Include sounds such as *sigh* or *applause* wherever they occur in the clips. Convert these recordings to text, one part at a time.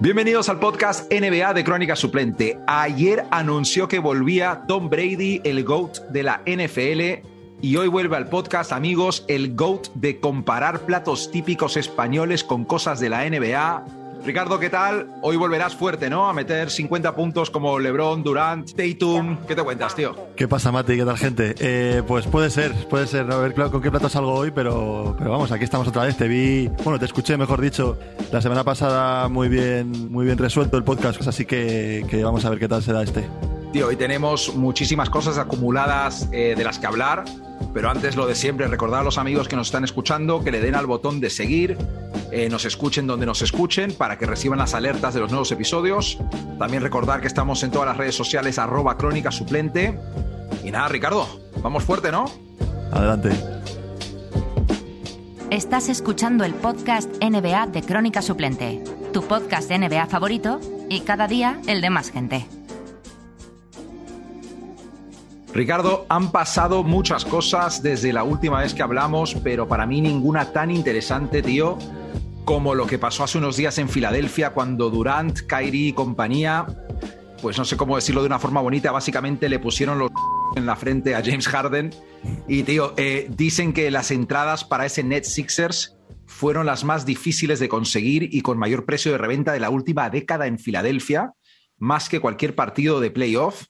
Bienvenidos al podcast NBA de Crónica Suplente. Ayer anunció que volvía Tom Brady, el GOAT de la NFL, y hoy vuelve al podcast, amigos, el GOAT de comparar platos típicos españoles con cosas de la NBA Ricardo, ¿qué tal? Hoy volverás fuerte, ¿no? A meter 50 puntos como LeBron, Durant, Tatum. ¿Qué te cuentas, tío? ¿Qué pasa, Mati? ¿Qué tal, gente? Eh, pues puede ser, puede ser. A ver con qué plato salgo hoy, pero, pero vamos, aquí estamos otra vez. Te vi, bueno, te escuché, mejor dicho, la semana pasada muy bien, muy bien resuelto el podcast, así que, que vamos a ver qué tal será este. Tío, hoy tenemos muchísimas cosas acumuladas eh, de las que hablar, pero antes lo de siempre, recordar a los amigos que nos están escuchando que le den al botón de seguir, eh, nos escuchen donde nos escuchen para que reciban las alertas de los nuevos episodios. También recordar que estamos en todas las redes sociales arroba crónica suplente. Y nada, Ricardo, vamos fuerte, ¿no? Adelante. Estás escuchando el podcast NBA de Crónica Suplente, tu podcast de NBA favorito y cada día el de más gente. Ricardo, han pasado muchas cosas desde la última vez que hablamos, pero para mí ninguna tan interesante, tío, como lo que pasó hace unos días en Filadelfia cuando Durant, Kyrie y compañía, pues no sé cómo decirlo de una forma bonita, básicamente le pusieron los en la frente a James Harden. Y tío, eh, dicen que las entradas para ese Net Sixers fueron las más difíciles de conseguir y con mayor precio de reventa de la última década en Filadelfia, más que cualquier partido de playoff.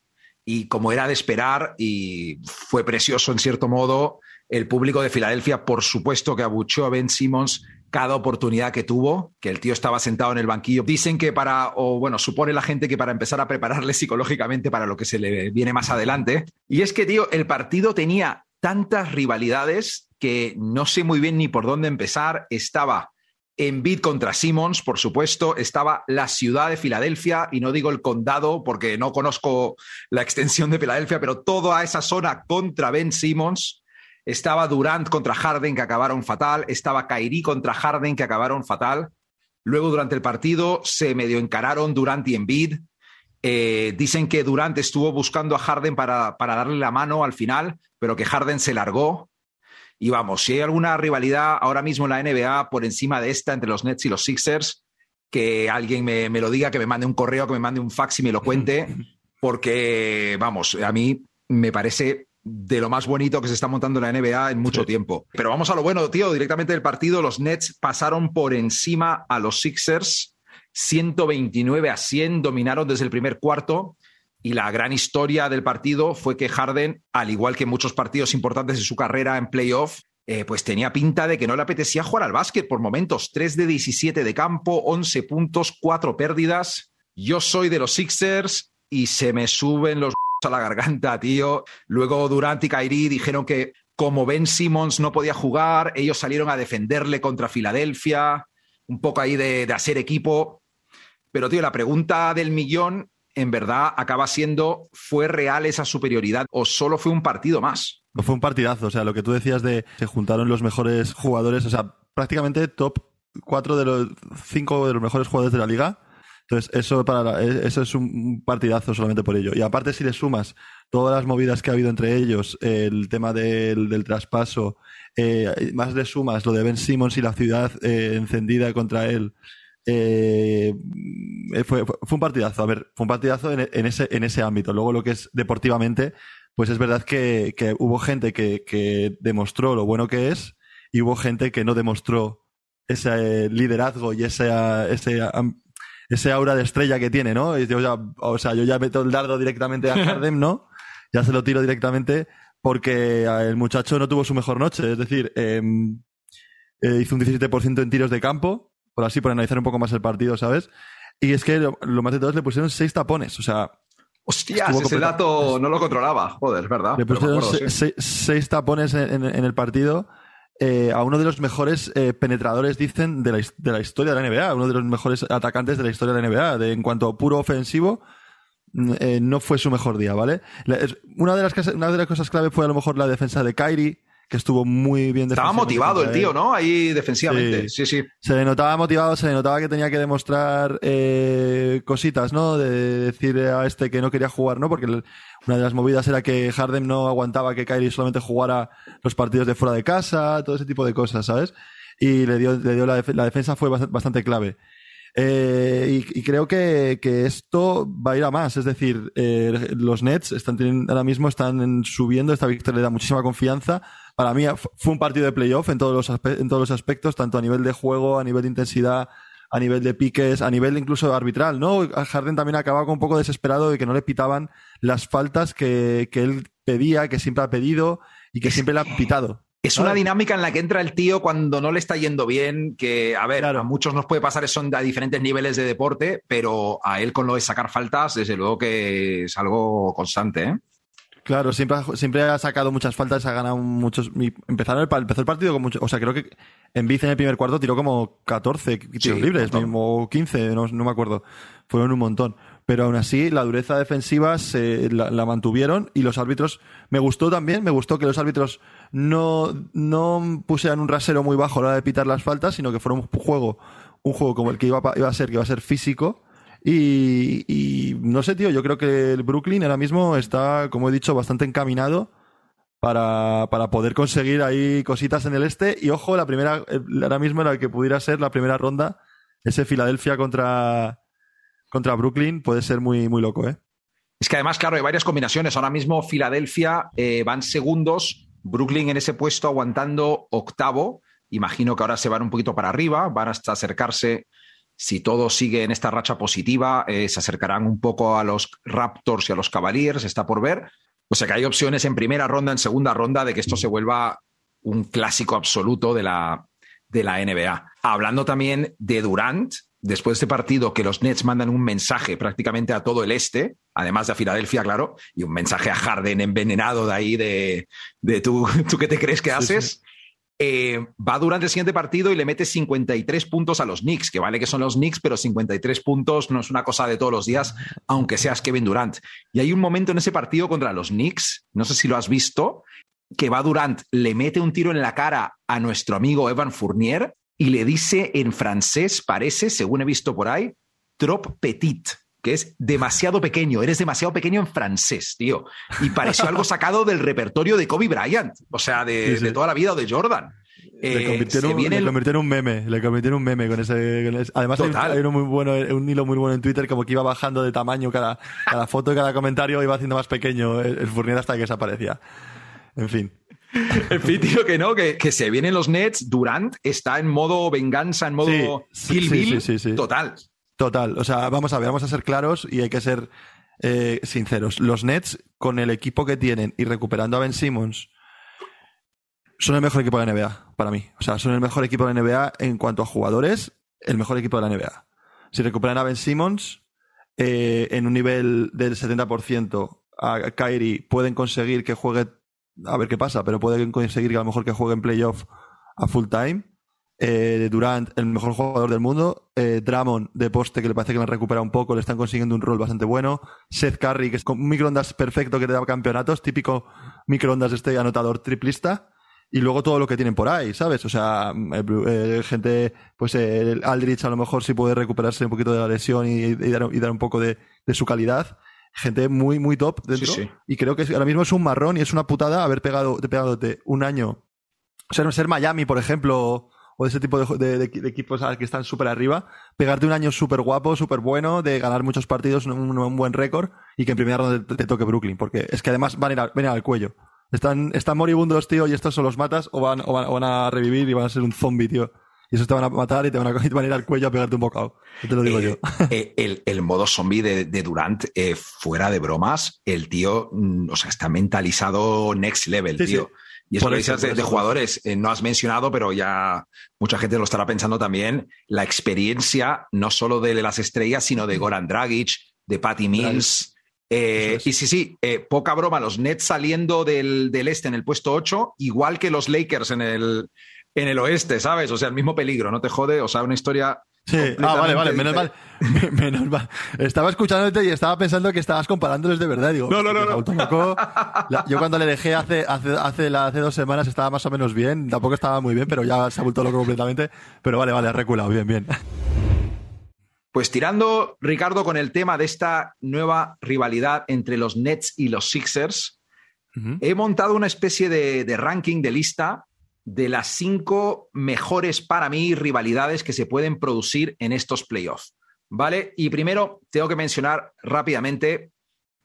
Y como era de esperar, y fue precioso en cierto modo, el público de Filadelfia, por supuesto, que abuchó a Ben Simmons cada oportunidad que tuvo, que el tío estaba sentado en el banquillo. Dicen que para, o bueno, supone la gente que para empezar a prepararle *laughs* psicológicamente para lo que se le viene más adelante. Y es que, tío, el partido tenía tantas rivalidades que no sé muy bien ni por dónde empezar. Estaba en bid contra Simmons, por supuesto, estaba la ciudad de Filadelfia, y no digo el condado porque no conozco la extensión de Filadelfia, pero toda esa zona contra Ben Simmons. Estaba Durant contra Harden, que acabaron fatal. Estaba Kyrie contra Harden, que acabaron fatal. Luego, durante el partido, se medio encararon Durant y Embiid. Eh, dicen que Durant estuvo buscando a Harden para, para darle la mano al final, pero que Harden se largó. Y vamos, si hay alguna rivalidad ahora mismo en la NBA por encima de esta entre los Nets y los Sixers, que alguien me, me, lo diga, que me mande un correo, que me mande un fax y me lo cuente, *laughs* porque, vamos, a mí me parece de lo más bonito que se está montando en la NBA en mucho sí. tiempo. Pero vamos a lo bueno, tío. Directamente del partido, los Nets pasaron por encima a los Sixers, 129 a 100, dominaron desde el primer cuarto. Y la gran historia del partido fue que Harden, al igual que muchos partidos importantes de su carrera en playoff, eh, pues tenía pinta de que no le apetecía jugar al básquet por momentos. 3 de 17 de campo, 11 puntos, 4 pérdidas. Yo soy de los Sixers y se me suben los *laughs* a la garganta, tío. Luego Durant y Kyrie dijeron que como Ben Simmons no podía jugar, ellos salieron a defenderle contra Filadelfia, un poco ahí de, de hacer equipo. Pero, tío, la pregunta del millón en verdad acaba siendo, ¿fue real esa superioridad o solo fue un partido más? Fue un partidazo, o sea, lo que tú decías de se juntaron los mejores jugadores, o sea, prácticamente top 4 de los 5 de los mejores jugadores de la liga entonces, eso, para, eso es un partidazo solamente por ello. Y aparte, si le sumas todas las movidas que ha habido entre ellos, el tema del, del traspaso, eh, más le sumas lo de Ben Simmons y la ciudad eh, encendida contra él. Eh, fue, fue, un partidazo, a ver, fue un partidazo en, en, ese, en ese ámbito. Luego, lo que es deportivamente, pues es verdad que, que hubo gente que, que demostró lo bueno que es y hubo gente que no demostró ese liderazgo y ese, ese ese aura de estrella que tiene, ¿no? Yo ya, o sea, yo ya meto el dardo directamente a *laughs* Harden, ¿no? Ya se lo tiro directamente porque el muchacho no tuvo su mejor noche. Es decir, eh, eh, hizo un 17% en tiros de campo, por así, por analizar un poco más el partido, ¿sabes? Y es que lo, lo más de todo es le pusieron seis tapones, o sea... Hostias, ese dato no lo controlaba, joder, ¿verdad? Le pusieron acuerdo, se, sí. se, seis tapones en, en, en el partido eh, a uno de los mejores eh, penetradores, dicen, de la, de la, historia de la NBA, uno de los mejores atacantes de la historia de la NBA. De, en cuanto a puro ofensivo, eh, no fue su mejor día, ¿vale? Una de, las, una de las cosas clave fue a lo mejor la defensa de Kyrie, que estuvo muy bien Estaba motivado el tío, ¿no? Ahí defensivamente. Sí. sí, sí, Se le notaba motivado, se le notaba que tenía que demostrar eh, cositas, ¿no? De decir a este que no quería jugar, ¿no? Porque una de las movidas era que Harden no aguantaba que Kyrie solamente jugara los partidos de fuera de casa, todo ese tipo de cosas, ¿sabes? Y le dio, le dio la, def la defensa fue bastante clave. Eh, y, creo que, esto va a ir a más. Es decir, eh, los Nets están ahora mismo están subiendo. Esta victoria le da muchísima confianza. Para mí fue un partido de playoff en todos, los en todos los aspectos, tanto a nivel de juego, a nivel de intensidad, a nivel de piques, a nivel incluso arbitral, ¿no? Harden también acababa con un poco desesperado de que no le pitaban las faltas que, que él pedía, que siempre ha pedido y que siempre le ha pitado. Es una dinámica en la que entra el tío cuando no le está yendo bien, que, a ver, a muchos nos puede pasar eso a diferentes niveles de deporte, pero a él con lo de sacar faltas, desde luego que es algo constante, ¿eh? Claro, siempre, siempre ha sacado muchas faltas, ha ganado muchos. Empezaron el, empezó el partido con mucho. O sea, creo que en Vice en el primer cuarto tiró como 14 tiros libres, o 15, no, me acuerdo. Fueron un montón. Pero aún así, la dureza defensiva se, la, mantuvieron y los árbitros. Me gustó también, me gustó que los árbitros no, no pusieran un rasero muy bajo a la hora de pitar las faltas, sino que fuera un juego, un juego como el que iba, iba a ser, que iba a ser físico y, no sé, tío, yo creo que el Brooklyn ahora mismo está, como he dicho, bastante encaminado para, para poder conseguir ahí cositas en el este. Y ojo, la primera, ahora mismo la que pudiera ser la primera ronda, ese Filadelfia contra, contra Brooklyn, puede ser muy, muy loco, ¿eh? Es que además, claro, hay varias combinaciones. Ahora mismo Filadelfia eh, van segundos, Brooklyn en ese puesto aguantando octavo. Imagino que ahora se van un poquito para arriba, van hasta acercarse si todo sigue en esta racha positiva, eh, se acercarán un poco a los Raptors y a los Cavaliers, está por ver. O sea que hay opciones en primera ronda, en segunda ronda, de que esto se vuelva un clásico absoluto de la, de la NBA. Hablando también de Durant, después de este partido que los Nets mandan un mensaje prácticamente a todo el este, además de a Filadelfia, claro, y un mensaje a Harden envenenado de ahí de, de tú, *laughs* tú qué te crees que haces. Eh, va durante el siguiente partido y le mete 53 puntos a los Knicks, que vale que son los Knicks, pero 53 puntos no es una cosa de todos los días, aunque seas Kevin Durant. Y hay un momento en ese partido contra los Knicks, no sé si lo has visto, que va Durant, le mete un tiro en la cara a nuestro amigo Evan Fournier y le dice en francés, parece, según he visto por ahí, trop petit que es demasiado pequeño, eres demasiado pequeño en francés, tío. Y pareció algo *laughs* sacado del repertorio de Kobe Bryant, o sea, de, toda la vida o de Jordan. Le, eh, convirtieron, en un meme, le convirtieron un meme con ese. Además, hay, muy bueno, un hilo muy bueno en Twitter, como que iba bajando de tamaño cada, cada foto y cada comentario, iba haciendo más pequeño el, Fournier hasta que desaparecía. En fin. En fin, tío, que no, que, que, se vienen los Nets. Durant está en modo venganza, en modo Kill Bill total. Total, o sea, vamos a ver, vamos a ser claros y hay que ser eh, sinceros. Los Nets, con el equipo que tienen y recuperando a Ben Simmons, son el mejor equipo de la NBA, para mí. O sea, son el mejor equipo de la NBA en cuanto a jugadores, el mejor equipo de la NBA. Si recuperan a Ben Simmons eh, en un nivel del 70%, a Kyrie pueden conseguir que juegue, a ver qué pasa, pero pueden conseguir que a lo mejor que juegue en playoff a full time eh, Durant, el mejor jugador del mundo, eh, Dramon de poste, que le parece que me recupera un poco, le están consiguiendo un rol bastante bueno, Seth Curry, que es un microondas perfecto que te da campeonatos, típico microondas este anotador triplista, y luego todo lo que tienen por ahí, ¿sabes? O sea, eh, gente, pues el Aldrich a lo mejor sí puede recuperarse un poquito de la lesión y, dar, un poco de, su calidad. Gente muy, muy top dentro. Y creo que ahora mismo es un marrón y es una putada haber pegado, pegado un año. O sea, no ser Miami, por ejemplo, o ese tipo de, equipos que están súper arriba, pegarte un año súper guapo, súper bueno, de ganar muchos partidos, un, buen récord y que en primera ronda te, toque Brooklyn, porque es que además van a ir, al cuello. Están, están moribundos, tío, y estos o los matas o van, o van, a revivir y van a ser un zombie, tío. Y esos te van a matar y te van a, *laughs* van a ir al cuello a pegarte un bocado. Te lo digo eh, yo. *laughs* Eh, el, modo zombie de, Durant, eh, fuera de bromas, el tío, mm, o sea, está mentalizado next level, tío. Y eso que dices de, jugadores, eh, no has mencionado, pero ya mucha gente lo estará pensando también, la experiencia no solo de las estrellas, sino de Goran Dragic, de Patty Mills. Eh, y sí, sí, eh, poca broma, los Nets saliendo del, del, este en el puesto 8, igual que los Lakers en el, en el oeste, ¿sabes? O sea, el mismo peligro, no te jode, o sea, una historia Sí, ah, vale, vale, menos mal. *laughs* menos mal. Estaba escuchándote y estaba pensando que estabas comparándoles de verdad. Digo, no, no, no. yo cuando le dejé hace, hace, hace, hace, dos semanas estaba más o menos bien. Tampoco estaba muy bien, pero ya se ha vuelto loco completamente. Pero vale, vale, ha reculado. Bien, bien. Pues tirando, Ricardo, con el tema de esta nueva rivalidad entre los Nets y los Sixers, he montado una especie de, de ranking de lista de las cinco mejores para mí rivalidades que se pueden producir en estos playoffs. ¿vale? Y primero tengo que mencionar rápidamente,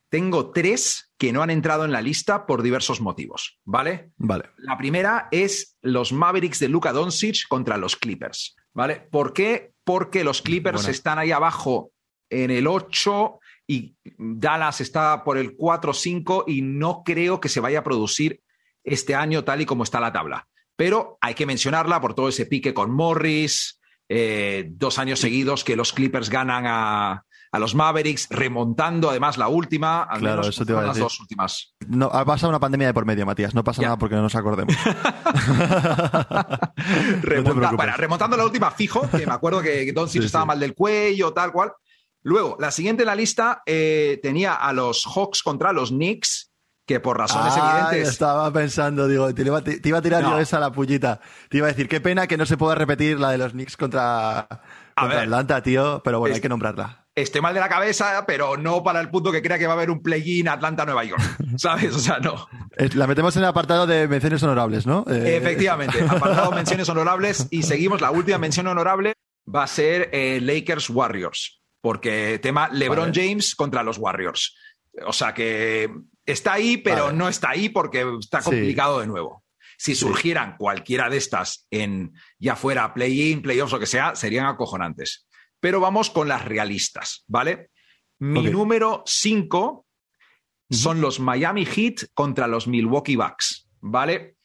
tengo tres que no han entrado en la lista por diversos motivos, ¿vale? Vale. La primera es los Mavericks de Luka Doncic contra los Clippers, ¿vale? ¿Por qué? Porque los Clippers están ahí abajo en el 8 y Dallas está por el 4-5 y no creo que se vaya a producir este año tal y como está la tabla. Pero hay que mencionarla por todo ese pique con Morris, eh, dos años seguidos que los Clippers ganan a, a los Mavericks, remontando además la última, al Claro, menos eso te iba a fueron las decir. dos últimas. No, ha pasado una pandemia de por medio, Matías. No pasa Ya. nada porque no nos acordemos. *laughs* Remonta- para, remontando la última, fijo, que me acuerdo que Doncic Sí, estaba sí. mal del cuello, tal cual. Luego, la siguiente en la lista eh, tenía a los Hawks contra los Knicks, que por razones Ah, evidentes. estaba pensando, digo, te iba, te- te iba a tirar No. yo esa la pullita. Te iba a decir, qué pena que no se pueda repetir la de los Knicks contra. Atlanta, tío, pero bueno, Es- hay que nombrarla. Estoy mal de la cabeza, pero no para el punto que crea que va a haber un play-in Atlanta-Nueva York. *laughs* ¿Sabes? O sea, no. La metemos en el apartado de menciones honorables, ¿no? Eh, Efectivamente, *laughs* apartado menciones honorables y seguimos. La última mención honorable va a ser eh, Lakers Warriors, porque tema LeBron Vale. James contra los Warriors. O sea que está ahí, pero Vale. no está ahí porque está Sí. complicado de nuevo. Si Sí. surgieran cualquiera de estas en ya fuera play-in, playoffs o que sea, serían acojonantes. Pero vamos con las realistas, ¿vale? Mi número 5 son los Miami Heat contra los Milwaukee Bucks, ¿vale?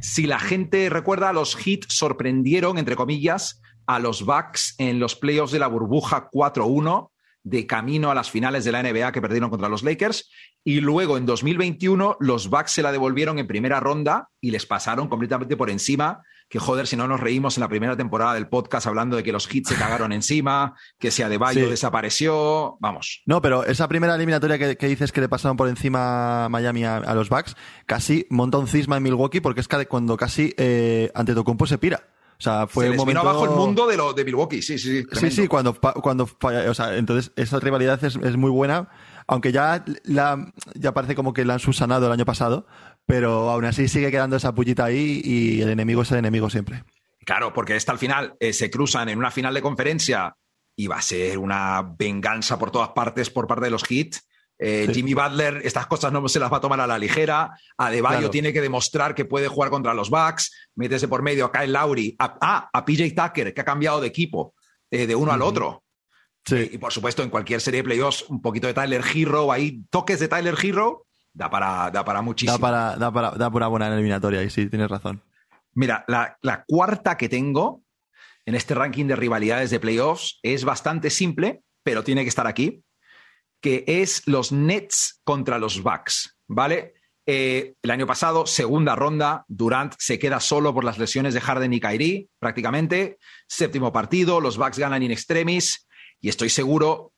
Si la gente recuerda, los Heat sorprendieron, entre comillas, a los Bucks en los playoffs de la burbuja 4-1 de camino a las finales de la NBA que perdieron contra los Lakers. Y luego en 2021 los Bucks se la devolvieron en primera ronda y les pasaron completamente por encima. Que joder, si no nos reímos en la primera temporada del podcast hablando de que los Heat se cagaron *laughs* encima, que si Adebayo Sí. desapareció. Vamos. No, pero esa primera eliminatoria que, que dices que le pasaron por encima Miami a, a los Bucks, casi monta un cisma en Milwaukee porque es que cuando casi eh, Antetokounmpo se pira. O sea, fue se un les vino momento... abajo el mundo de, lo, de Milwaukee, sí, sí, sí. Sí, tremendo. sí, cuando, cuando falla- o sea, entonces esa rivalidad es, es muy buena, aunque ya, la, ya parece como que la han subsanado el año pasado, pero aún así sigue quedando esa pullita ahí y el enemigo es el enemigo siempre. Claro, porque esta al final eh, se cruzan en una final de conferencia y va a ser una venganza por todas partes por parte de los Heat. Eh, Sí. Jimmy Butler, estas cosas no se las va a tomar a la ligera. Adebayo Claro. tiene que demostrar que puede jugar contra los Bucks. Métese por medio a Kyle Lowry. A, ah, a PJ Tucker, que ha cambiado de equipo eh, de uno al otro. Sí, Y por supuesto, en cualquier serie de playoffs, un poquito de Tyler Hero, ahí toques de Tyler Hero, da para, da para muchísimo. da para, da para, da para buena eliminatoria y sí, tienes razón. Mira, la, la cuarta que tengo en este ranking de rivalidades de playoffs es bastante simple, pero tiene que estar aquí, que es los Nets contra los Bucks, ¿vale? Eh, el año pasado, segunda ronda, Durant se queda solo por las lesiones de Harden y Kyrie, prácticamente. Séptimo partido, los Bucks ganan in extremis y estoy seguro,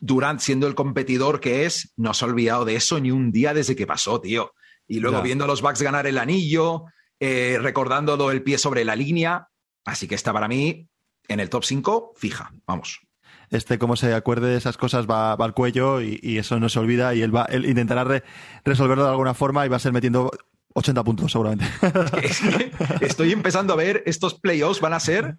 Durant siendo el competidor que es, no se ha olvidado de eso ni un día desde que pasó, tío. Y luego Ya. viendo a los Bucks ganar el anillo, eh, recordándolo el pie sobre la línea. Así que está para mí en el top 5 fija. Vamos. Este, como se acuerde de esas cosas, va, va al cuello y, y eso no se olvida y él, va, él intentará re- resolverlo de alguna forma y va a ser metiendo 80 puntos seguramente. *laughs* Es que estoy empezando a ver estos playoffs van a ser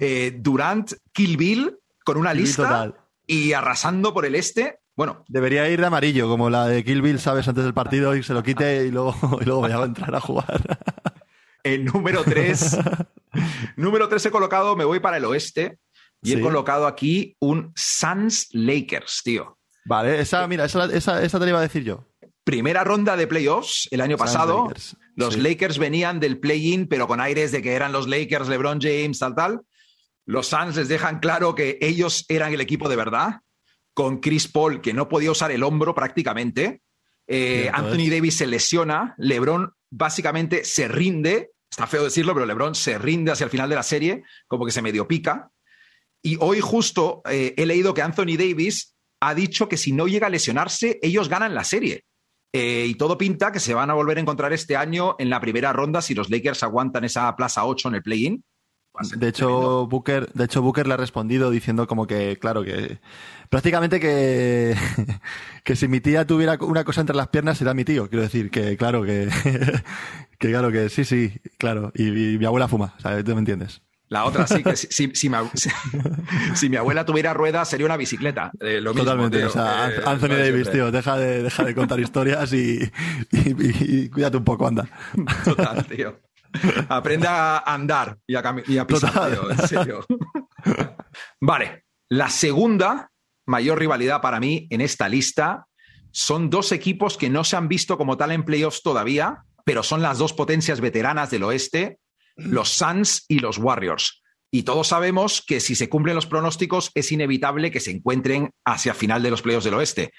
eh, Durant, Kill Bill con una lista Total. y arrasando por el este. Bueno, Debería ir de amarillo, como la de Kill Bill, ¿sabes? Antes del partido y se lo quite y luego, y luego vaya a entrar a jugar. el número 3. *laughs* número 3 he colocado, me voy para el oeste y he colocado aquí un Suns Lakers, tío. Vale, esa, mira, esa, esa, esa te la iba a decir yo. Primera ronda de playoffs el año Suns pasado. Lakers. Los Sí. Lakers venían del play-in, pero con aires de que eran los Lakers, LeBron James, tal, tal. Los Suns les dejan claro que ellos eran el equipo de verdad, con Chris Paul, que no podía usar el hombro prácticamente. Eh, Cierto Anthony es. Davis se lesiona. LeBron básicamente se rinde. Está feo decirlo, pero LeBron se rinde hacia el final de la serie, como que se medio pica. Y hoy justo eh, he leído que Anthony Davis ha dicho que si no llega a lesionarse, ellos ganan la serie. Eh, y todo pinta que se van a volver a encontrar este año en la primera ronda si los Lakers aguantan esa plaza 8 en el play-in. De hecho, tremendo. Booker, de hecho, Booker le ha respondido diciendo como que, claro, que prácticamente que, *laughs* que si mi tía tuviera una cosa entre las piernas será mi tío. Quiero decir que, claro, que, *laughs* que claro, que sí, sí, claro. Y, y mi abuela fuma, ¿sabes? Tú me entiendes. La otra sí que *laughs* si, si, mi, abuela tuviera ruedas sería una bicicleta. Eh, lo Totalmente. o sea, eh, Anthony Davis, tío, deja de, deja de contar historias y, cuídate un poco, anda. *laughs* Total, tío. Aprende a andar y a, y a pisar, tío, en serio. *laughs* Vale. La segunda mayor rivalidad para mí en esta lista son dos equipos que no se han visto como tal en playoffs todavía, pero son las dos potencias veteranas del oeste los Suns y los Warriors. Y todos sabemos que si se cumplen los pronósticos es inevitable que se encuentren hacia final de los playoffs del oeste.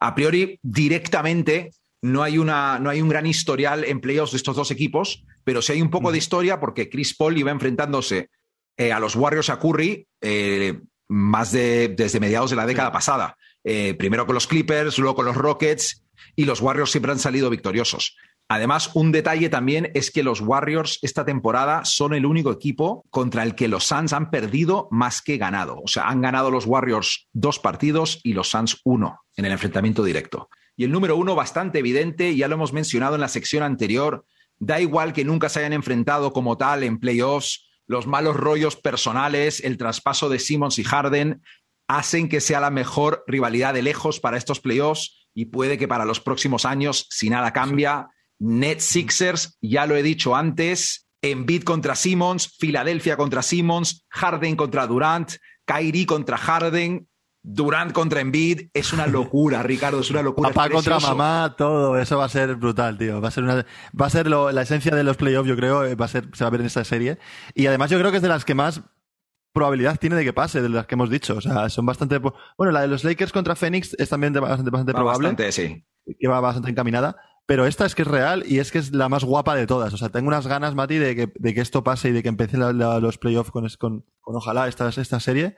A priori, directamente, no hay, una, no hay un gran historial en playoffs de estos dos equipos, pero sí hay un poco de historia porque Chris Paul iba enfrentándose eh, a los Warriors a Curry eh, más de desde mediados de la década pasada. Eh, primero con los Clippers, luego con los Rockets, y los Warriors siempre han salido victoriosos. Además, un detalle también es que los Warriors esta temporada son el único equipo contra el que los Suns han perdido más que ganado. O sea, han ganado los Warriors dos partidos y los Suns uno en el enfrentamiento directo. Y el número uno, bastante evidente, ya lo hemos mencionado en la sección anterior, da igual que nunca se hayan enfrentado como tal en playoffs, los malos rollos personales, el traspaso de Simmons y Harden, hacen que sea la mejor rivalidad de lejos para estos playoffs y puede que para los próximos años, si nada cambia, Net Sixers, ya lo he dicho antes, Embiid contra Simmons, Filadelfia contra Simmons, Harden contra Durant, Kyrie contra Harden, Durant contra Embiid, es una locura, *laughs* Ricardo, es una locura. Papá contra mamá, todo, eso va a ser brutal, tío. Va a ser una, va a ser la esencia de los playoffs, yo creo, eh, va a ser, se va a ver en esta serie. Y además yo creo que es de las que más probabilidad tiene de que pase, de las que hemos dicho. O sea, son bastante, bueno, la de los Lakers contra Phoenix es también bastante, bastante probable. Bastante, sí. Que va bastante encaminada. Pero esta es que es real y es que es la más guapa de todas. O sea, tengo unas ganas, Mati, de que, de que esto pase y de que empiecen los playoffs con, con, con, ojalá esta, esta serie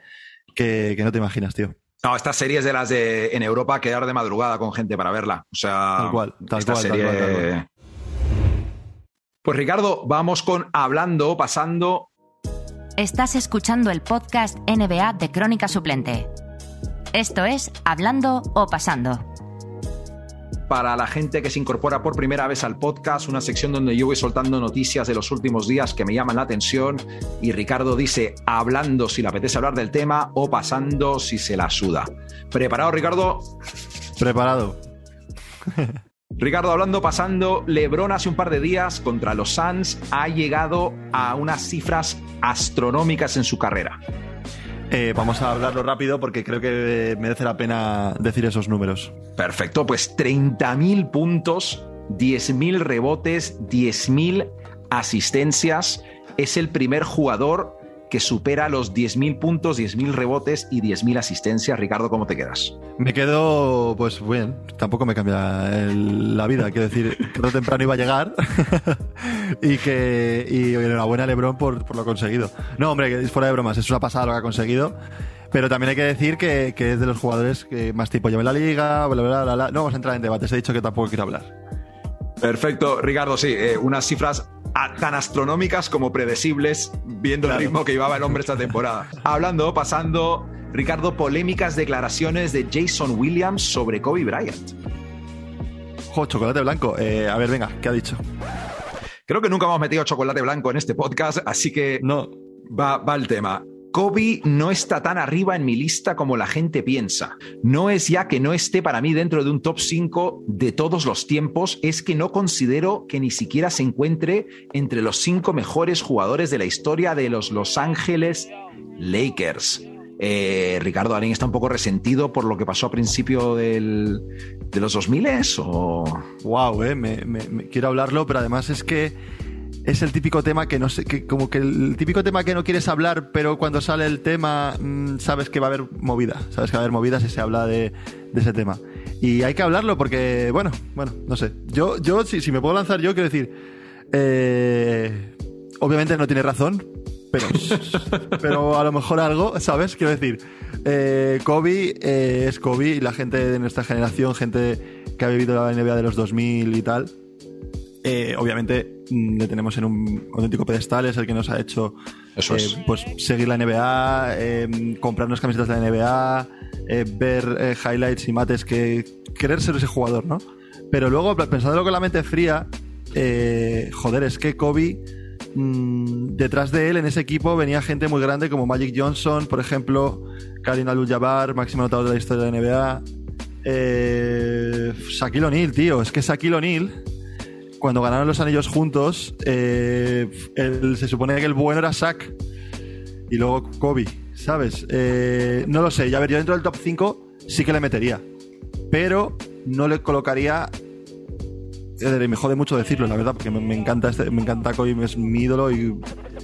que, que no te imaginas, tío. No, estas series de las de en Europa quedar de madrugada con gente para verla. O sea, tal cual, tal esta cual, serie... tal cual, Pues Ricardo, vamos con hablando, pasando. Estás escuchando el podcast NBA de Crónica Suplente. Esto es Hablando o Pasando para la gente que se incorpora por primera vez al podcast, una sección donde yo voy soltando noticias de los últimos días que me llaman la atención y Ricardo dice hablando si le apetece hablar del tema o pasando si se la suda. ¿Preparado, Ricardo? Preparado. *laughs* Ricardo, hablando, pasando, Lebron hace un par de días contra los Suns ha llegado a unas cifras astronómicas en su carrera. Eh, vamos a hablarlo rápido porque creo que merece la pena decir esos números. Perfecto, pues 30.000 puntos, 10.000 rebotes, 10.000 asistencias. Es el primer jugador que supera los 10.000 puntos, 10.000 rebotes y 10.000 asistencias. Ricardo, ¿cómo te quedas? Me quedo, pues bien, tampoco me cambia la vida. Quiero decir, que temprano iba a llegar *laughs* y que y enhorabuena a Lebron por, por lo conseguido. No, hombre, es fuera de bromas, es una pasada lo que ha conseguido. Pero también hay que decir que, que es de los jugadores que más tiempo lleva en la liga, bla, bla, bla, bla. No vamos a entrar en debates, he dicho que tampoco quiero hablar. Perfecto, Ricardo, sí, eh, unas cifras tan astronómicas como predecibles, viendo el ritmo que llevaba el hombre esta temporada. *laughs* Hablando, pasando, Ricardo, polémicas declaraciones de Jason Williams sobre Kobe Bryant. Jo, chocolate blanco. Eh, a ver, venga, ¿qué ha dicho? Creo que nunca hemos metido chocolate blanco en este podcast, así que no. va, va el tema. Kobe no está tan arriba en mi lista como la gente piensa. No es ya que no esté para mí dentro de un top 5 de todos los tiempos, es que no considero que ni siquiera se encuentre entre los 5 mejores jugadores de la historia de los Los Ángeles Lakers. Eh, Ricardo Arín está un poco resentido por lo que pasó a principio del, de los 2000 o... Wow, eh, me, quiero hablarlo, pero además es que es el típico tema que no sé, que como que el típico tema que no quieres hablar, pero cuando sale el tema mm, sabes que va a haber movida, sabes que va a haber movida si se habla de, ese tema. Y hay que hablarlo porque, bueno, bueno, no sé. Yo, yo si, si me puedo lanzar yo, quiero decir, eh, obviamente no tiene razón, pero, *laughs* pero a lo mejor algo, ¿sabes? Quiero decir, eh, Kobe eh, es Kobe y la gente de nuestra generación, gente que ha vivido la NBA de los 2000 y tal, eh, obviamente mm, le tenemos en un auténtico pedestal, es el que nos ha hecho eh, pues, seguir la NBA, eh, comprarnos camisetas de la NBA, ver highlights y mates, que querer ser ese jugador, ¿no? Pero luego, pensándolo con la mente fría, joder, es que Kobe mm, detrás de él en ese equipo venía gente muy grande como Magic Johnson, por ejemplo, Karim Abdul-Jabbar, máximo anotador de la historia de la NBA. Eh, Shaquille O'Neal, tío. Es que Shaquille O'Neal, cuando ganaron los anillos juntos, eh, se supone que el bueno era Shaq y luego Kobe, ¿sabes? Eh, no lo sé. Ya ver, yo dentro del top 5 sí que le metería. Pero no le colocaría me jode mucho decirlo, la verdad, porque me, encanta este, me encanta Kobe, es mi ídolo y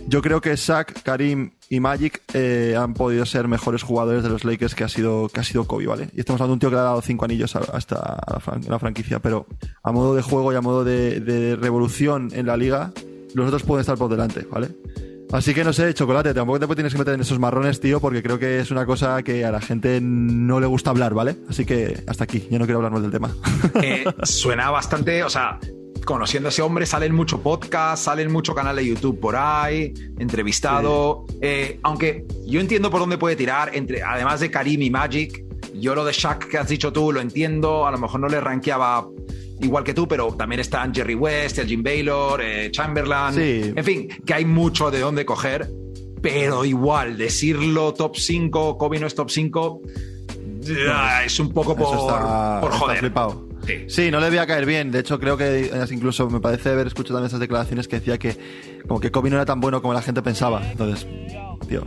yo creo que Shaq, Karim y Magic eh, han podido ser mejores jugadores de los Lakers que ha sido que ha sido Kobe, ¿vale? Y estamos hablando de un tío que le ha dado cinco anillos hasta la, franquicia, pero a modo de juego y a modo de revolución en la liga, los otros pueden estar por delante, ¿vale? Así que no sé, chocolate, tampoco te tienes que meter en esos marrones, tío, porque creo que es una cosa que a la gente no le gusta hablar, ¿vale? Así que hasta aquí, yo no quiero hablar más del tema. Eh, suena bastante, o sea, conociendo a ese hombre, salen mucho podcast, salen mucho canal de YouTube por ahí, entrevistado. Eh, aunque yo entiendo por dónde puede tirar, entre, además de Karim y Magic, yo lo de Shaq que has dicho tú lo entiendo, a lo mejor no le rankeaba igual que tú, pero también están Jerry West, el Jim Baylor, eh, Chamberlain. En fin, que hay mucho de dónde coger, pero igual, decirlo top 5, Kobe no es top 5, es un poco por, por joder. Sí. no le voy a caer bien. De hecho, creo que incluso me parece haber escuchado también esas declaraciones que decía que como que Kobe no era tan bueno como la gente pensaba. Entonces, tío,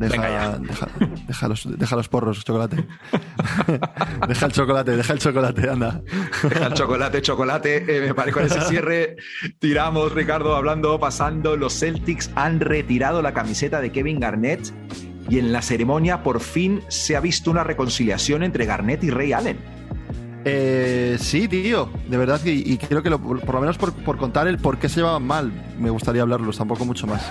Deja, deja, los, deja, los, porros, chocolate. *laughs* deja el chocolate, deja el chocolate, anda. deja el chocolate, chocolate. Eh, me parece con ese cierre tiramos, Ricardo, hablando, pasando. Los Celtics han retirado la camiseta de Kevin Garnett y en la ceremonia por fin se ha visto una reconciliación entre Garnett y Ray Allen. Eh, sí, tío, de verdad, y, creo que por lo menos por, por, contar el por qué se llevaban mal, me gustaría hablarlos, tampoco mucho más.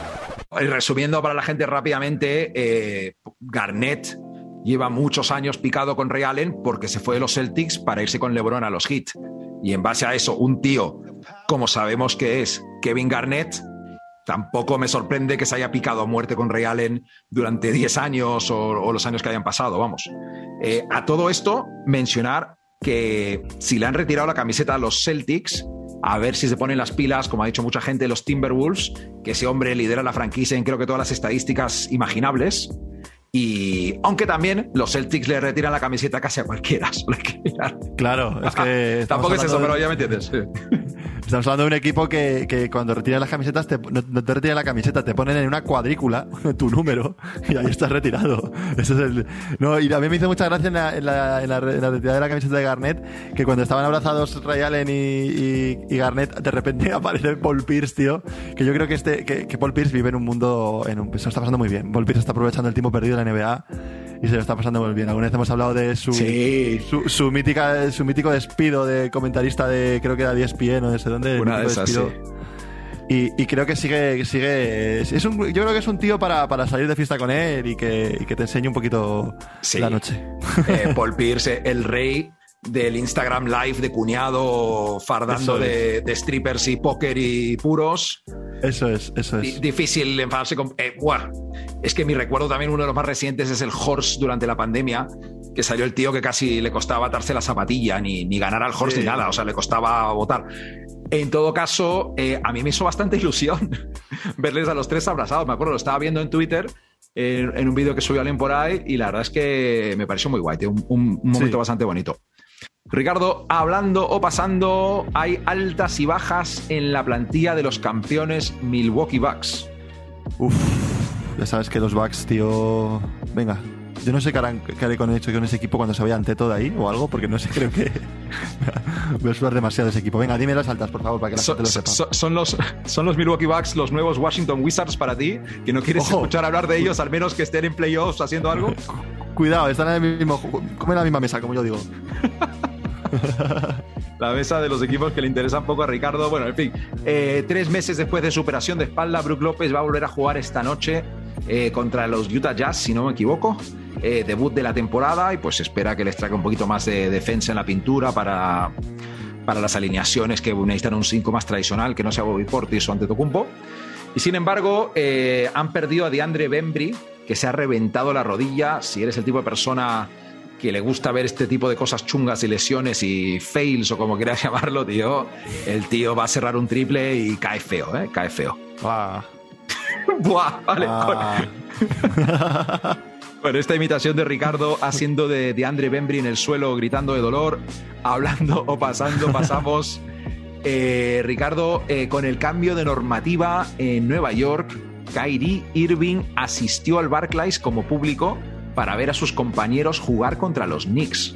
Y resumiendo para la gente rápidamente, eh, Garnett lleva muchos años picado con Ray Allen porque se fue de los Celtics para irse con LeBron a los Heat. Y en base a eso, un tío, como sabemos que es Kevin Garnett, tampoco me sorprende que se haya picado a muerte con Ray Allen durante 10 años o, los años que hayan pasado, vamos. Eh, a todo esto, mencionar que si le han retirado la camiseta a los Celtics, a ver si se ponen las pilas, como ha dicho mucha gente, los Timberwolves, que ese hombre lidera la franquicia en creo que todas las estadísticas imaginables. Y aunque también los Celtics le retiran la camiseta casi a cualquiera. *laughs* Claro, es que. *laughs* Tampoco es eso, pero ya me entiendes. *laughs* Estamos hablando de un equipo que, cuando retiran las camisetas no, te retiran la camiseta, te ponen en una cuadrícula tu número y ahí estás retirado. Eso es el, no, y a mí me hizo mucha gracia en la, en la, en la, retirada de la camiseta de Garnett que cuando estaban abrazados Ray Allen y, Garnett, de repente aparece Paul Pierce, tío. Que yo creo que, este, que, Paul Pierce vive en un mundo. En un, se lo está pasando muy bien. Paul Pierce está aprovechando el tiempo perdido la NBA y se lo está pasando muy bien. Alguna vez hemos hablado de su, su, mítica, su mítico despido de comentarista de, creo que era 10 ESPN o no sé dónde. Una de esas, sí. Y, creo que sigue, sigue es un, yo creo que es un tío para, para salir de fiesta con él y que, que te enseñe un poquito la noche. Eh, Paul Pierce, el rey del Instagram Live de cuñado fardando de, strippers y póker y puros. Eso es, eso es. difícil enfadarse con... Eh, es que mi recuerdo también, uno de los más recientes es el Horse durante la pandemia, que salió el tío que casi le costaba atarse la zapatilla, ni, ni ganar al Horse ni nada, o sea, le costaba votar. En todo caso, eh, a mí me hizo bastante ilusión *laughs* verles a los tres abrazados. Me acuerdo, lo estaba viendo en Twitter en, un vídeo que subió alguien por ahí y la verdad es que me pareció muy guay, un, un, momento bastante bonito. Ricardo, hablando o pasando, hay altas y bajas en la plantilla de los campeones Milwaukee Bucks. Uf, ya sabes que los Bucks, tío. Venga, yo no sé qué, haré con, con ese equipo cuando se vaya ante todo ahí o algo, porque no sé, *laughs* creo que voy a sudar demasiado ese equipo. Venga, dime las altas, por favor, para que la gente lo sepa. son, los, son los Milwaukee Bucks, los nuevos Washington Wizards para ti, que no quieres escuchar hablar de ellos, al menos que estén en playoffs haciendo algo. Cuidado, están en el mismo, como en la misma mesa, como yo digo. *laughs* *laughs* la mesa de los equipos que le interesan poco a Ricardo. Bueno, en fin, eh, tres meses después de su operación de espalda, Brook López va a volver a jugar esta noche eh, contra los Utah Jazz, si no me equivoco. Eh, debut de la temporada y pues espera que les traiga un poquito más de defensa en la pintura para, para las alineaciones que necesitan un 5 más tradicional, que no sea Bobby Portis o Antetokounmpo. Y sin embargo, han perdido a DeAndre Bembry, que se ha reventado la rodilla. Si eres el tipo de persona que le gusta ver este tipo de cosas chungas y lesiones y fails o como quieras *laughs* llamarlo, tío, el tío va a cerrar un triple y cae feo, ¿eh? Cae feo. Ah. *laughs* Buah, vale. Ah. *laughs* Con esta imitación de Ricardo haciendo de, de Andre Bembry en el suelo gritando de dolor, hablando o pasando, pasamos. Eh, Ricardo, eh, con el cambio de normativa en Nueva York, Kyrie Irving asistió al Barclays como público para ver a sus compañeros jugar contra los Knicks.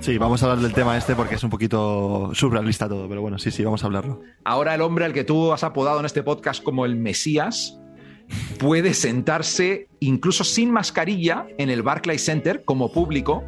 Sí, vamos a hablar del tema este porque es un poquito surrealista todo, pero bueno, sí, sí, vamos a hablarlo. Ahora el hombre al que tú has apodado en este podcast como el Mesías puede sentarse incluso sin mascarilla en el Barclays Center como público,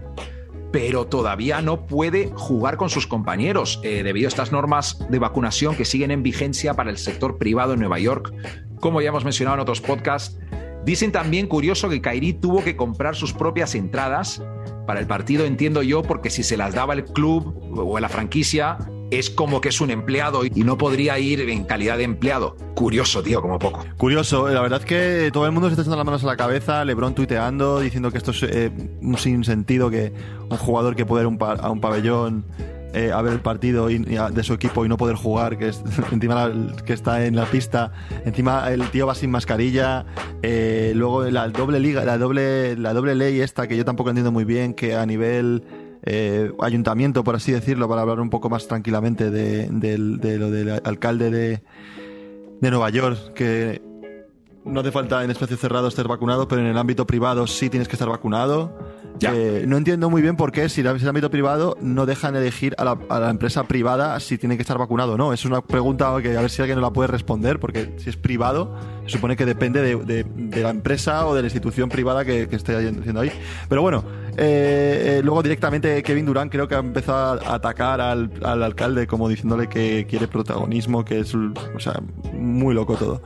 pero todavía no puede jugar con sus compañeros eh, debido a estas normas de vacunación que siguen en vigencia para el sector privado en Nueva York, como ya hemos mencionado en otros podcasts. Dicen también curioso que Kairi tuvo que comprar sus propias entradas para el partido, entiendo yo, porque si se las daba el club o la franquicia, es como que es un empleado y no podría ir en calidad de empleado. Curioso, tío, como poco. Curioso, la verdad es que todo el mundo se está echando las manos a la cabeza, Lebron tuiteando, diciendo que esto es eh, un sinsentido, que un jugador que puede ir a un pabellón eh, a ver el partido de su equipo y no poder jugar, que es *laughs* encima que está en la pista, encima el tío va sin mascarilla, eh, luego la doble liga, la doble, la doble ley esta que yo tampoco entiendo muy bien, que a nivel eh, ayuntamiento, por así decirlo, para hablar un poco más tranquilamente de, de lo del alcalde de, de Nueva York, que no hace falta en espacio cerrado estar vacunado, pero en el ámbito privado sí tienes que estar vacunado. Ya. Eh, no entiendo muy bien por qué, si es el ámbito privado, no dejan elegir a la, a la empresa privada si tiene que estar vacunado o no. Es una pregunta que a ver si alguien nos la puede responder, porque si es privado, se supone que depende de, de- de la empresa o de la institución privada que, que esté haciendo ahí. Pero bueno, eh, eh, luego directamente Kevin Durant creo que ha empezado a atacar al, al alcalde como diciéndole que quiere protagonismo, que es, o sea, muy loco todo.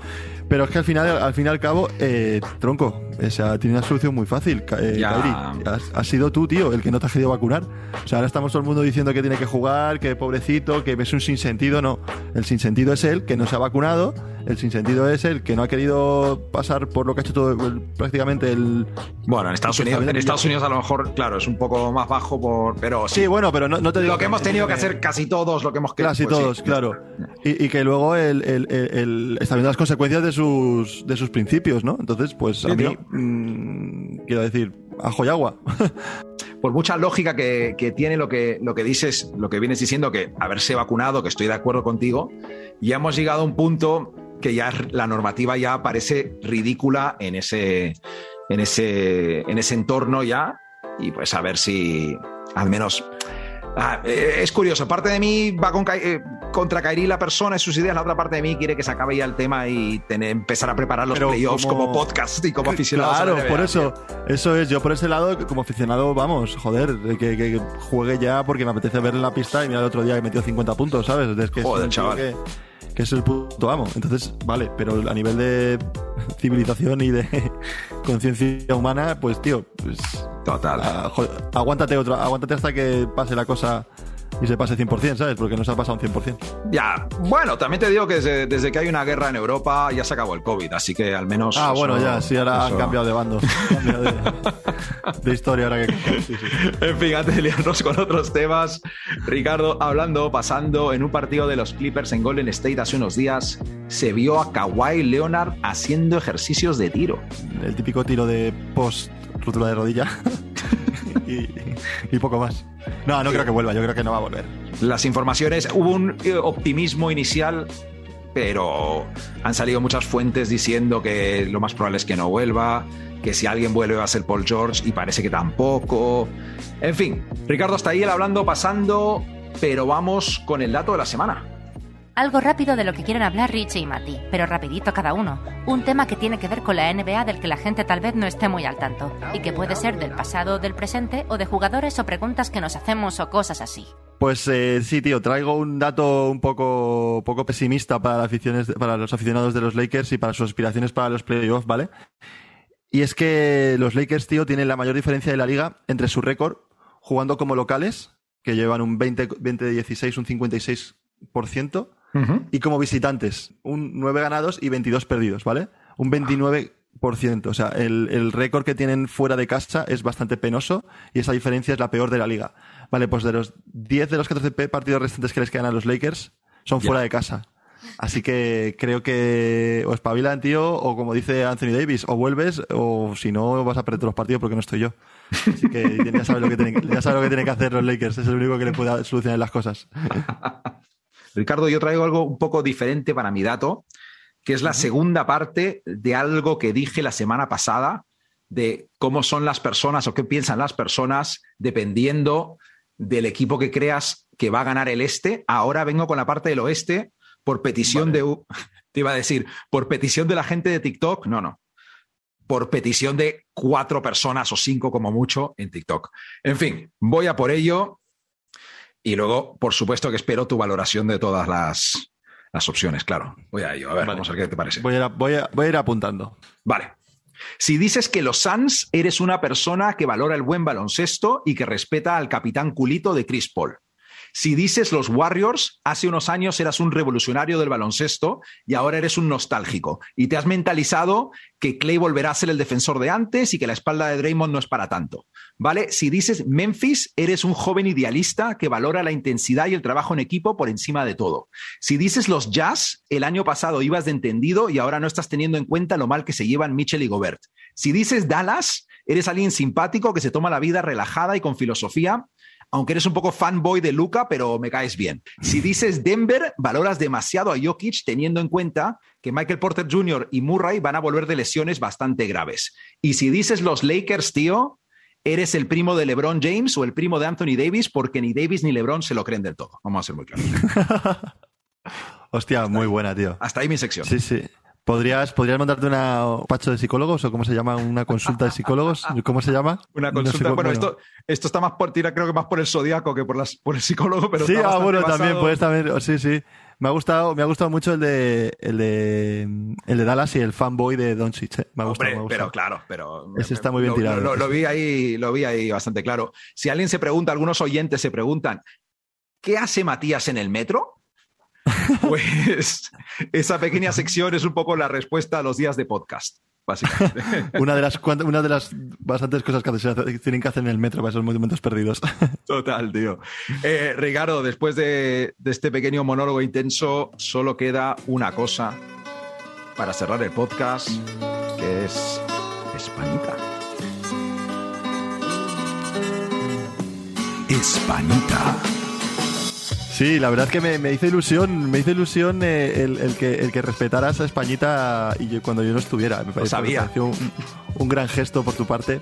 Pero es que al final, al fin y al cabo, eh, tronco, o sea, tiene una solución muy fácil. Eh, Ya. Kairi, has, has sido tú, tío, el que no te has querido vacunar. O sea, ahora estamos todo el mundo diciendo que tiene que jugar, que pobrecito, que es un sinsentido. No, el sinsentido es él que no se ha vacunado. El sinsentido es él que no ha querido pasar por lo que ha hecho todo el- prácticamente el. Bueno, en Estados Unidos, en Estados Unidos a lo mejor, claro, es un poco más bajo, por, pero sí. Sí, bueno, pero no, no te digo lo que hemos tenido que hacer casi todos, lo que hemos Casi pues sí. todos, claro. Y, y que luego él- él- él está viendo las consecuencias de sus, de sus principios, ¿no? Entonces, pues a Sí, mí, mm, quiero decir, ajo y agua. *laughs* por mucha lógica que, que tiene lo que, lo que dices, lo que vienes diciendo, que haberse vacunado, que estoy de acuerdo contigo, ya hemos llegado a un punto que ya la normativa ya parece ridícula en ese, en ese, en ese entorno ya, y pues a ver si al menos... Ah, eh, es curioso, parte de mí va con, eh, contra Kairi la persona y sus ideas, la otra parte de mí quiere que se acabe ya el tema y tener, empezar a preparar los Pero playoffs como, como- podcast y como aficionados. a la Claro, NBA, por tío. eso, eso es. Yo por ese lado, como aficionado, vamos, joder, que, que juegue ya porque me apetece ver en la pista y mira el otro día que metió 50 puntos, ¿sabes? Es que es Joder, chaval. Que, que es el puto amo. Entonces, vale, pero a nivel de civilización y de *laughs* conciencia humana, pues tío, pues Total. Ah, joder, aguántate otro, aguántate hasta que pase la cosa y se pase 100%, ¿sabes? Porque no se ha pasado un 100%. Ya, bueno, también te digo que desde, desde que hay una guerra en Europa ya se acabó el COVID, así que al menos. Ah, eso- bueno, ya, sí, ahora eso- han cambiado de bando. Cambiado de, de historia ahora que... sí, *laughs* sí. En fin, antes de liarnos con otros temas, Ricardo, hablando, pasando en un partido de los Clippers en Golden State hace unos días, se vio a Kawhi Leonard haciendo ejercicios de tiro. El típico tiro de post ruptura de rodilla *laughs* y, y poco más. No, no creo que vuelva, yo creo que no va a volver. Las informaciones, hubo un eh, optimismo inicial, pero han salido muchas fuentes diciendo que lo más probable es que no vuelva, que si alguien vuelve va a ser Paul George y parece que tampoco. En fin, Ricardo está ahí el hablando, pasando, pero vamos con el dato de la semana. Algo rápido de lo que quieren hablar Richie y Mati, pero rapidito cada uno. Un tema que tiene que ver con la NBA del que la gente tal vez no esté muy al tanto, y que puede ser del pasado, del presente, o de jugadores o preguntas que nos hacemos o cosas así. Pues eh, sí, tío, traigo un dato un poco, poco pesimista para, aficiones, para los aficionados de los Lakers y para sus aspiraciones para los playoffs, ¿vale? Y es que los Lakers, tío, tienen la mayor diferencia de la liga entre su récord jugando como locales, que llevan un 20-16, un 56%, y como visitantes, un 9 ganados y 22 perdidos, ¿vale? Un 29%. O sea, el, el récord que tienen fuera de casa es bastante penoso y esa diferencia es la peor de la liga. Vale, pues de los 10 de los 14 partidos restantes que les quedan a los Lakers son fuera de casa. Así que creo que o espabilan, tío, o como dice Anthony Davis, o vuelves, o si no, vas a perder los partidos porque no estoy yo. Así que ya sabes lo que tienen, ya sabe lo que, tienen que hacer los Lakers. Es el único que le puede solucionar las cosas. *laughs* Ricardo, yo traigo algo un poco diferente para mi dato, que es la segunda parte de algo que dije la semana pasada de cómo son las personas o qué piensan las personas dependiendo del equipo que creas que va a ganar el este. Ahora vengo con la parte del oeste por petición de... *laughs* Te iba a decir, por petición de la gente de TikTok, no, no. Por petición de cuatro personas o cinco como mucho en TikTok. En fin, voy a por ello. Y luego, por supuesto que espero tu valoración de todas las, las opciones, claro. Voy a ello, a ver, vamos a ver qué te parece. Voy a, voy, a, voy a ir apuntando. Vale. Si dices que los Suns eres una persona que valora el buen baloncesto y que respeta al capitán culito de Chris Paul. Si dices los Warriors, hace unos años eras un revolucionario del baloncesto y ahora eres un nostálgico. Y te has mentalizado que Clay volverá a ser el defensor de antes y que la espalda de Draymond no es para tanto. ¿Vale? Si dices Memphis, eres un joven idealista que valora la intensidad y el trabajo en equipo por encima de todo. Si dices los Jazz, el año pasado ibas de entendido y ahora no estás teniendo en cuenta lo mal que se llevan Mitchell y Gobert. Si dices Dallas, eres alguien simpático que se toma la vida relajada y con filosofía aunque eres un poco fanboy de Luca, pero me caes bien. Si dices Denver, valoras demasiado a Jokic teniendo en cuenta que Michael Porter Jr. y Murray van a volver de lesiones bastante graves. Y si dices los Lakers, tío, eres el primo de LeBron James o el primo de Anthony Davis, porque ni Davis ni LeBron se lo creen del todo. Vamos a ser muy claros. *laughs* Hostia, muy buena, tío. Hasta ahí mi sección. Sí, sí. ¿Podrías, ¿Podrías mandarte una pacho de psicólogos o cómo se llama? ¿Una consulta de psicólogos? ¿Cómo se llama? Una consulta. bueno, esto, esto está más por tira, creo que más por el zodiaco que por, las, por el psicólogo, pero. Sí, ah, bueno, también, puedes también. Sí, sí. Me ha gustado, me ha gustado mucho el de, el de, el de Dallas y el fanboy de Doncic. ¿eh? Me ha gustado, me ha gustado. Pero claro, pero. Ese está muy bien tirado. Lo, lo, vi ahí, lo vi ahí bastante claro. Si alguien se pregunta, algunos oyentes se preguntan, ¿qué hace Matías en el metro? *laughs* Pues esa pequeña sección es un poco la respuesta a los días de podcast, básicamente. *laughs* una, de las, una de las bastantes cosas que tienen que hacer en el metro para esos momentos perdidos. *laughs* Total, tío. Eh, Ricardo, después de, de este pequeño monólogo intenso, solo queda una cosa para cerrar el podcast, que es Españita. Hispanita. Sí, la verdad es que me, hizo ilusión, me hizo ilusión eh, el, que, el que respetaras a Españita y yo, cuando yo no estuviera. Me pareció, un, gran gesto por tu parte.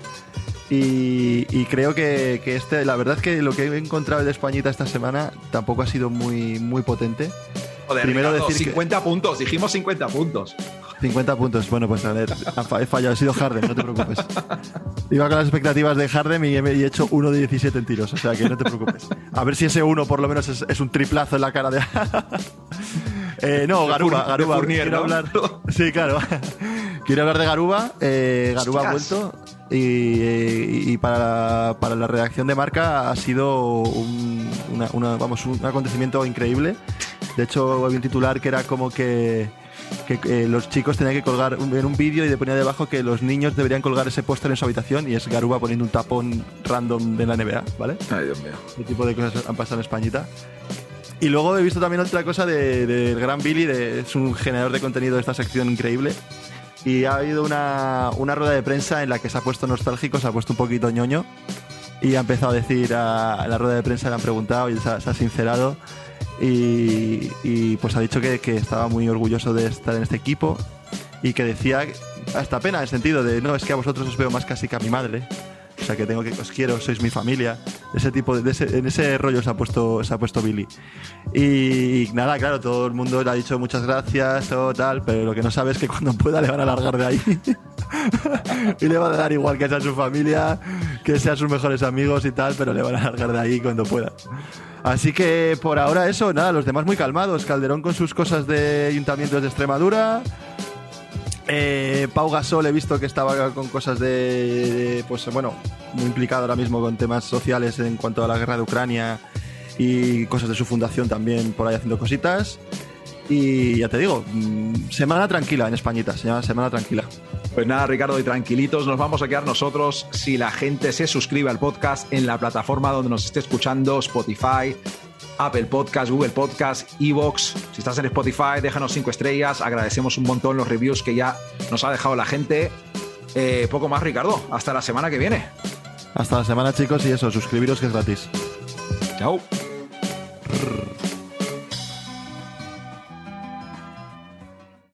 Y, creo que, este, la verdad es que lo que he encontrado de Españita esta semana tampoco ha sido muy, muy potente. Primero decir 50 puntos, dijimos 50 puntos. 50 puntos. Bueno, pues a ver, he fallado. He sido Harden, no te preocupes. Iba con las expectativas de Harden y he hecho 1 de 17 en tiros, o sea que no te preocupes. A ver si ese 1 por lo menos es, un triplazo en la cara de. *laughs* eh, no, Garuba, Garuba. quiero hablar. Sí, claro. *laughs* quiero hablar de Garuba. Eh, Garuba ha vuelto. Y, para, para, la redacción de marca ha sido un, vamos, un acontecimiento increíble. De hecho, había un titular que era como que que eh, los chicos tenían que colgar un, en un vídeo y le ponía debajo que los niños deberían colgar ese póster en su habitación y es Garuba poniendo un tapón random de la NBA, ¿vale? Ay, Dios mío. Ese tipo de cosas han pasado en Españita. Y luego he visto también otra cosa del de, Gran Billy, de, es un generador de contenido de esta sección increíble. Y ha habido una, una rueda de prensa en la que se ha puesto nostálgico, se ha puesto un poquito ñoño y ha empezado a decir a, la rueda de prensa, le han preguntado y se ha sincerado y, pues ha dicho que, estaba muy orgulloso de estar en este equipo y que decía hasta pena en el sentido de no es que a vosotros os veo más casi que a mi madre o sea que tengo que os quiero sois mi familia ese tipo en ese rollo se ha puesto se ha puesto Billy y, nada claro todo el mundo le ha dicho muchas gracias o tal pero lo que no sabe es que cuando pueda le van a largar de ahí *laughs* y le va a dar igual que sea su familia que sean sus mejores amigos y tal pero le van a largar de ahí cuando pueda Así que por ahora eso, nada, los demás muy calmados. Calderón con sus cosas de ayuntamientos de Extremadura. Eh, Pau Gasol he visto que estaba con cosas de, pues bueno, muy implicado ahora mismo con temas sociales en cuanto a la guerra de Ucrania y cosas de su fundación también por ahí haciendo cositas. Y ya te digo, mm, semana tranquila en Españita, se llama semana tranquila. Pues nada, Ricardo, y tranquilitos, nos vamos a quedar nosotros si la gente se suscribe al podcast en la plataforma donde nos esté escuchando, Spotify, Apple Podcast, Google Podcast, Evox. Si estás en Spotify, déjanos cinco estrellas. Agradecemos un montón los reviews que ya nos ha dejado la gente. Eh, poco más, Ricardo. Hasta la semana que viene. Hasta la semana, chicos, y eso, suscribiros que es gratis. Chao.